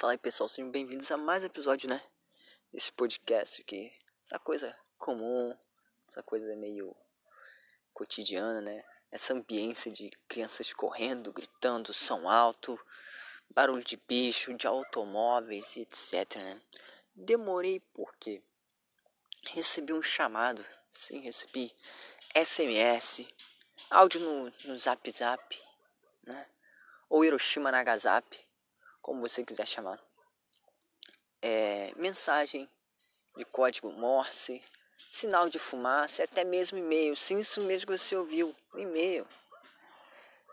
Fala aí pessoal, sejam bem-vindos a mais um episódio, né? Desse podcast aqui. Essa coisa comum, essa coisa meio cotidiana, né? Essa ambiência de crianças correndo, gritando, som alto, barulho de bicho, de automóveis e etc, né? Demorei porque recebi um chamado, sim, recebi SMS, áudio no, no Zap Zap, né? Ou Hiroshima Nagasaki como você quiser chamar. É, mensagem de código Morse, sinal de fumaça, até mesmo e-mail. Sim, isso mesmo que você ouviu, e-mail.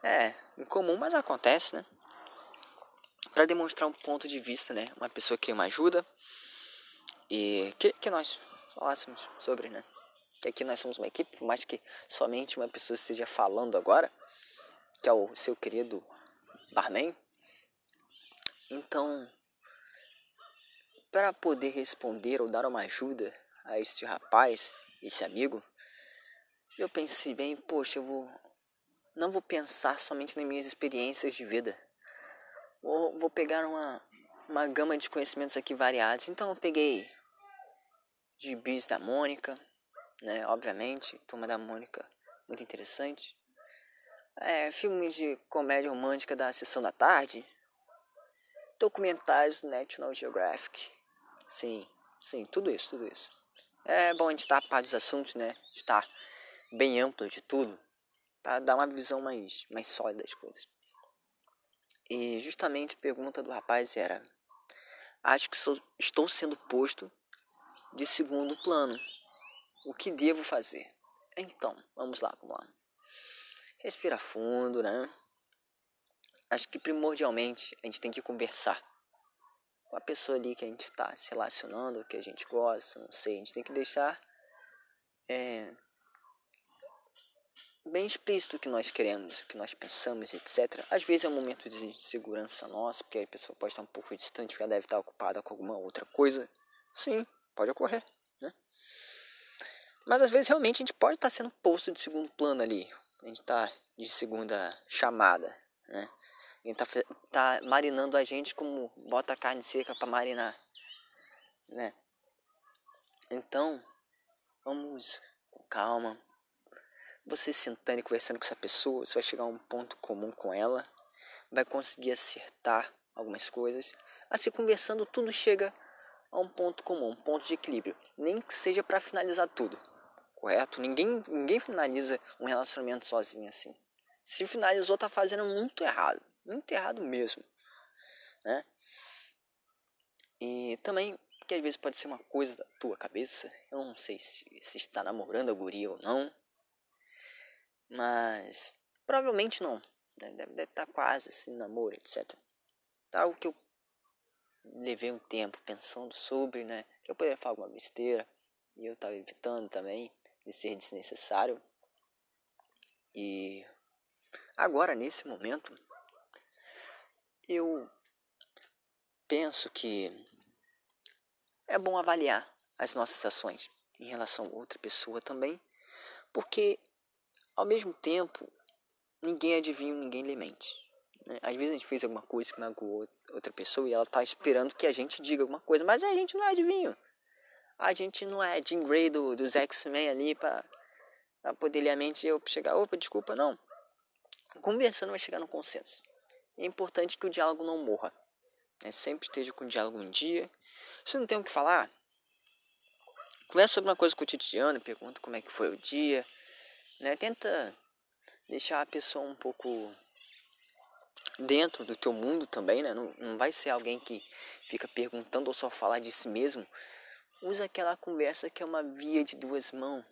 É, incomum, mas acontece, né? Para demonstrar um ponto de vista, né? Uma pessoa que uma ajuda e que, que nós falássemos sobre, né? Que aqui nós somos uma equipe, por mais que somente uma pessoa esteja falando agora, que é o seu querido barman, então, para poder responder ou dar uma ajuda a este rapaz, esse amigo, eu pensei bem, poxa, eu vou não vou pensar somente nas minhas experiências de vida. Vou, vou pegar uma, uma gama de conhecimentos aqui variados. Então eu peguei gibis da Mônica, né? Obviamente, Turma da Mônica, muito interessante. É, filmes de comédia romântica da Sessão da Tarde, documentários do National Geographic. Sim, sim, tudo isso, tudo isso. É bom a gente estar a par dos assuntos, né? Estar bem amplo de tudo, para dar uma visão mais, mais sólida das coisas. E justamente a pergunta do rapaz era: Acho que sou, estou sendo posto de segundo plano. O que devo fazer? Então, vamos lá, vamos lá. Respira fundo, né? Acho que primordialmente a gente tem que conversar com a pessoa ali que a gente está se relacionando, que a gente gosta, não sei. A gente tem que deixar é, bem explícito o que nós queremos, o que nós pensamos, etc. Às vezes é um momento de insegurança nossa, porque a pessoa pode estar um pouco distante, porque ela deve estar ocupada com alguma outra coisa. Sim, pode ocorrer, né? Mas às vezes realmente a gente pode estar sendo posto de segundo plano ali. A gente está de segunda chamada, né? Ele tá, tá marinando a gente como bota a carne seca para marinar, né? Então, vamos com calma. Você sentando e conversando com essa pessoa, você vai chegar a um ponto comum com ela, vai conseguir acertar algumas coisas. Assim, conversando, tudo chega a um ponto comum, um ponto de equilíbrio. Nem que seja para finalizar tudo, correto? Ninguém, ninguém finaliza um relacionamento sozinho assim. Se finalizou, tá fazendo muito errado muito errado mesmo, né? E também, que às vezes pode ser uma coisa da tua cabeça, eu não sei se, se está namorando a guria ou não, mas provavelmente não, né? deve, deve estar quase assim, namoro, etc. Tá algo que eu levei um tempo pensando sobre, né? Que eu poderia falar alguma besteira e eu estava evitando também de ser desnecessário. E agora, nesse momento, eu penso que é bom avaliar as nossas ações em relação a outra pessoa também, porque ao mesmo tempo ninguém adivinha, ninguém lhe. Né? Às vezes a gente fez alguma coisa que magoou outra pessoa e ela está esperando que a gente diga alguma coisa, mas a gente não é adivinho. A gente não é Jean Grey do, dos X-Men ali para poder ler a mente e eu chegar, opa, desculpa, não. Conversando vai chegar no consenso é importante que o diálogo não morra. Né? Sempre esteja com o diálogo um dia. Se não tem o que falar, conversa sobre uma coisa cotidiana, pergunta como é que foi o dia. Né? Tenta deixar a pessoa um pouco dentro do teu mundo também, né? Não, não vai ser alguém que fica perguntando ou só falar de si mesmo. Usa aquela conversa que é uma via de duas mãos,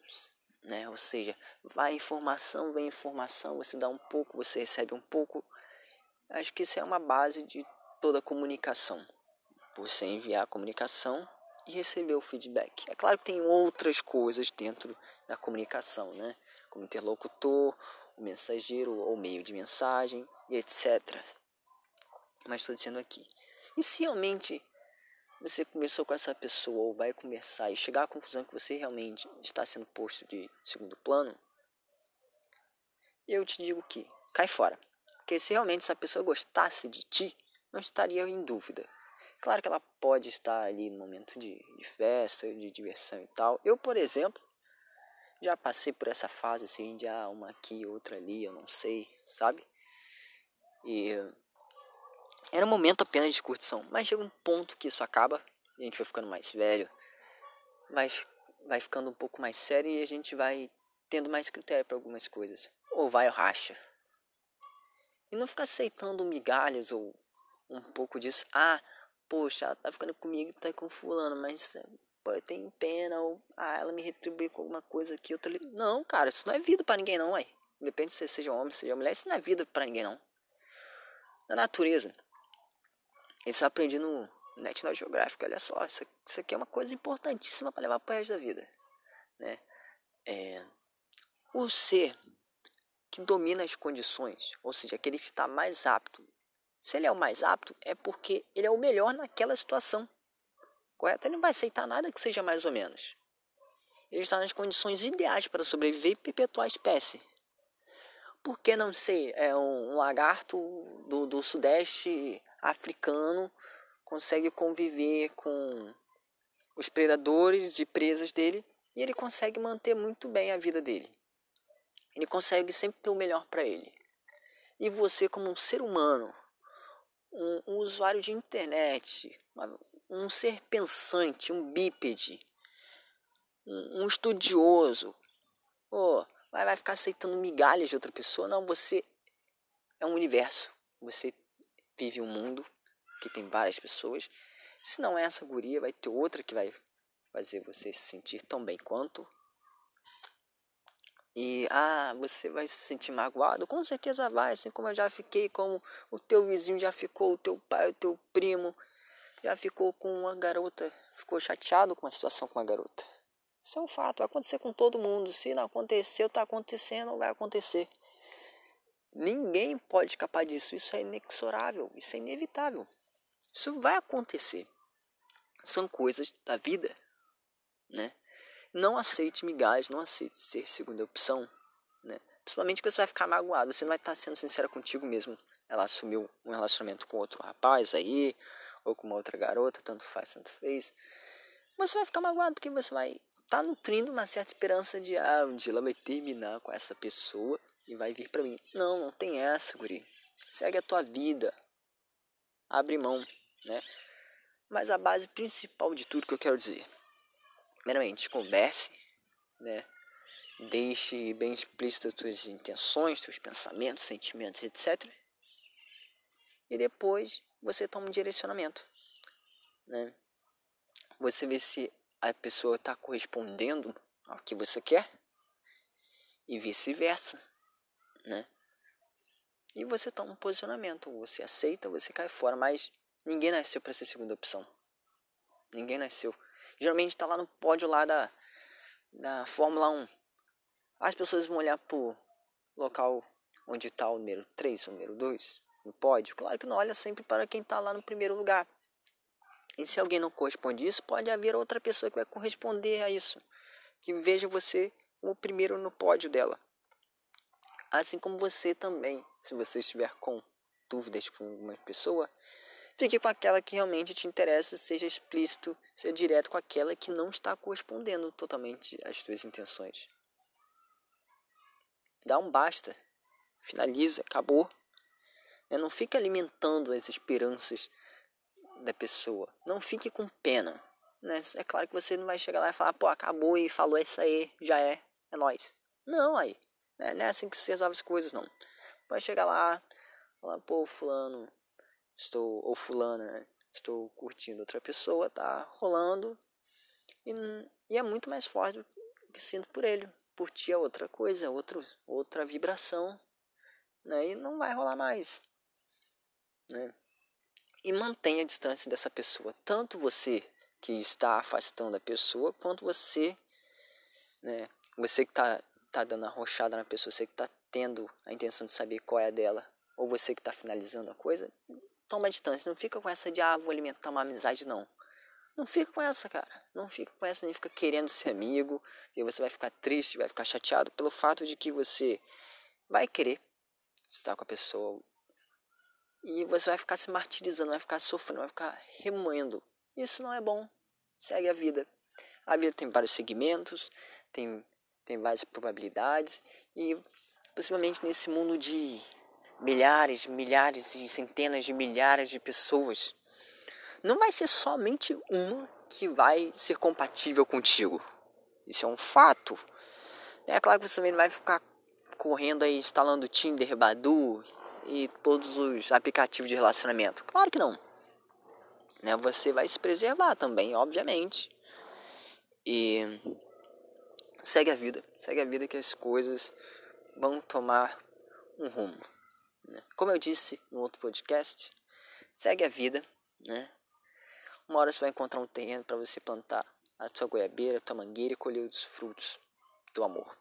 né? Ou seja, vai informação, vem informação, você dá um pouco, você recebe um pouco, Acho que isso é uma base de toda comunicação. Você enviar a comunicação e receber o feedback. É claro que tem outras coisas dentro da comunicação, né? Como interlocutor, o mensageiro ou meio de mensagem e etc. Mas estou dizendo aqui. E se realmente você conversou com essa pessoa ou vai conversar e chegar à conclusão que você realmente está sendo posto de segundo plano, eu te digo que cai fora. Porque se realmente essa pessoa gostasse de ti, não estaria em dúvida. Claro que ela pode estar ali no momento de, de festa, de diversão e tal. Eu, por exemplo, já passei por essa fase assim de ah, uma aqui, outra ali, eu não sei, sabe? E era um momento apenas de curtição, mas chega um ponto que isso acaba, a gente vai ficando mais velho, vai, vai ficando um pouco mais sério e a gente vai tendo mais critério para algumas coisas. Ou vai ou racha. E não ficar aceitando migalhas ou um pouco disso. Ah, poxa, ela tá ficando comigo, tá com fulano, mas pô, eu tenho pena, ou ah, ela me retribui com alguma coisa aqui, outra ali. Não, cara, isso não é vida para ninguém não, aí. Depende se você seja homem, seja mulher, isso não é vida para ninguém não. Na natureza. Isso eu aprendi no National Geographic, olha só, isso, isso aqui é uma coisa importantíssima para levar para resto da vida, né? É, o ser que domina as condições, ou seja, aquele que está mais apto se ele é o mais apto, é porque ele é o melhor naquela situação. Correto? Ele não vai aceitar nada que seja mais ou menos. Ele está nas condições ideais para sobreviver e perpetuar a espécie. Por que não ser é um, um lagarto do, do sudeste africano consegue conviver com os predadores e presas dele e ele consegue manter muito bem a vida dele. Ele consegue sempre ter o melhor para ele. E você, como um ser humano, um, um usuário de internet, um ser pensante, um bípede, um, um estudioso, oh, vai, vai ficar aceitando migalhas de outra pessoa? Não, você é um universo. Você vive um mundo que tem várias pessoas. Se não é essa guria, vai ter outra que vai fazer você se sentir tão bem quanto. E ah, você vai se sentir magoado? Com certeza vai, assim como eu já fiquei, como o teu vizinho já ficou, o teu pai, o teu primo já ficou com uma garota, ficou chateado com a situação com a garota. Isso é um fato, vai acontecer com todo mundo. Se não aconteceu, está acontecendo, vai acontecer. Ninguém pode escapar disso, isso é inexorável, isso é inevitável. Isso vai acontecer. São coisas da vida, né? Não aceite migalhas, não aceite ser segunda opção, né? Principalmente que você vai ficar magoado, você não vai estar sendo sincera contigo mesmo. Ela assumiu um relacionamento com outro rapaz aí, ou com uma outra garota, tanto faz, tanto fez. Você vai ficar magoado porque você vai estar tá nutrindo uma certa esperança de, ah, um dia ela vai terminar com essa pessoa e vai vir para mim. Não, não tem essa, guri. Segue a tua vida. Abre mão, né? Mas a base principal de tudo que eu quero dizer Primeiramente, converse, né? Deixe bem explícitas suas intenções, seus pensamentos, sentimentos, etc. E depois você toma um direcionamento, né? Você vê se a pessoa está correspondendo ao que você quer e vice-versa, né? E você toma um posicionamento, você aceita, você cai fora, mas ninguém nasceu para ser segunda opção. Ninguém nasceu geralmente está lá no pódio lá da, da Fórmula 1. As pessoas vão olhar pro local onde está o número 3, o número 2, no pódio. Claro que não olha sempre para quem está lá no primeiro lugar. E se alguém não corresponde isso, pode haver outra pessoa que vai corresponder a isso. Que veja você o primeiro no pódio dela. Assim como você também, se você estiver com dúvidas com uma pessoa, Fique com aquela que realmente te interessa, seja explícito, seja direto com aquela que não está correspondendo totalmente às tuas intenções. Dá um basta, finaliza, acabou. É, não fique alimentando as esperanças da pessoa. Não fique com pena. Né? É claro que você não vai chegar lá e falar, pô, acabou e falou isso aí, já é, é nós. Não, aí. Né? Não é assim que se resolve as coisas, não. Vai chegar lá, falar, pô, fulano, estou ou fulana, né? estou curtindo outra pessoa, tá rolando e, e é muito mais forte do que sinto por ele. Por ti é outra coisa, outro, outra vibração, né? E não vai rolar mais, né? E mantenha a distância dessa pessoa, tanto você que está afastando a pessoa, quanto você, né? Você que está tá dando a rochada na pessoa, você que está tendo a intenção de saber qual é a dela, ou você que está finalizando a coisa, toma distância. Não fica com essa de, ah, vou alimentar uma amizade, não. Não fica com essa, cara. Não fica com essa, nem fica querendo ser amigo. E você vai ficar triste, vai ficar chateado pelo fato de que você vai querer estar com a pessoa. E você vai ficar se martirizando, vai ficar sofrendo, vai ficar remoendo. Isso não é bom. Segue a vida. A vida tem vários segmentos, tem, tem várias probabilidades e possivelmente nesse mundo de milhares, milhares e centenas de milhares de pessoas, não vai ser somente uma que vai ser compatível contigo. Isso é um fato. É claro que você também não vai ficar correndo aí instalando Tinder, Badu e todos os aplicativos de relacionamento. Claro que não. Né? Você vai se preservar também, obviamente. E segue a vida, segue a vida que as coisas vão tomar um rumo. Né? Como eu disse no outro podcast, segue a vida, né? Uma hora você vai encontrar um terreno para você plantar a sua goiabeira, a tua mangueira e colher os frutos do amor.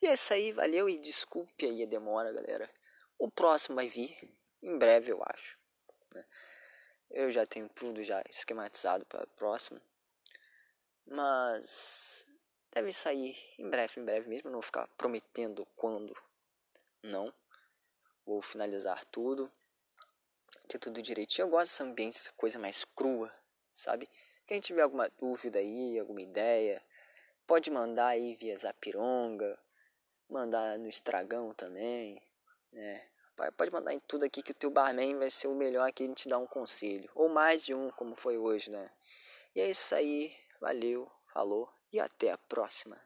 E é isso aí, valeu e desculpe aí a demora, galera. O próximo vai vir em breve, eu acho. Né? Eu já tenho tudo já esquematizado para o próximo. Mas deve sair em breve, em breve mesmo. Não vou ficar prometendo quando. Não. Vou finalizar tudo. Ter tudo direitinho. Eu gosto dessa ambiente, coisa mais crua, sabe? Quem tiver alguma dúvida aí, alguma ideia, pode mandar aí via Zapironga, mandar no Estragão também, né? Pode mandar em tudo aqui que o teu barman vai ser o melhor aqui em te dar um conselho. Ou mais de um, como foi hoje, né? E é isso aí. Valeu, falou e até a próxima.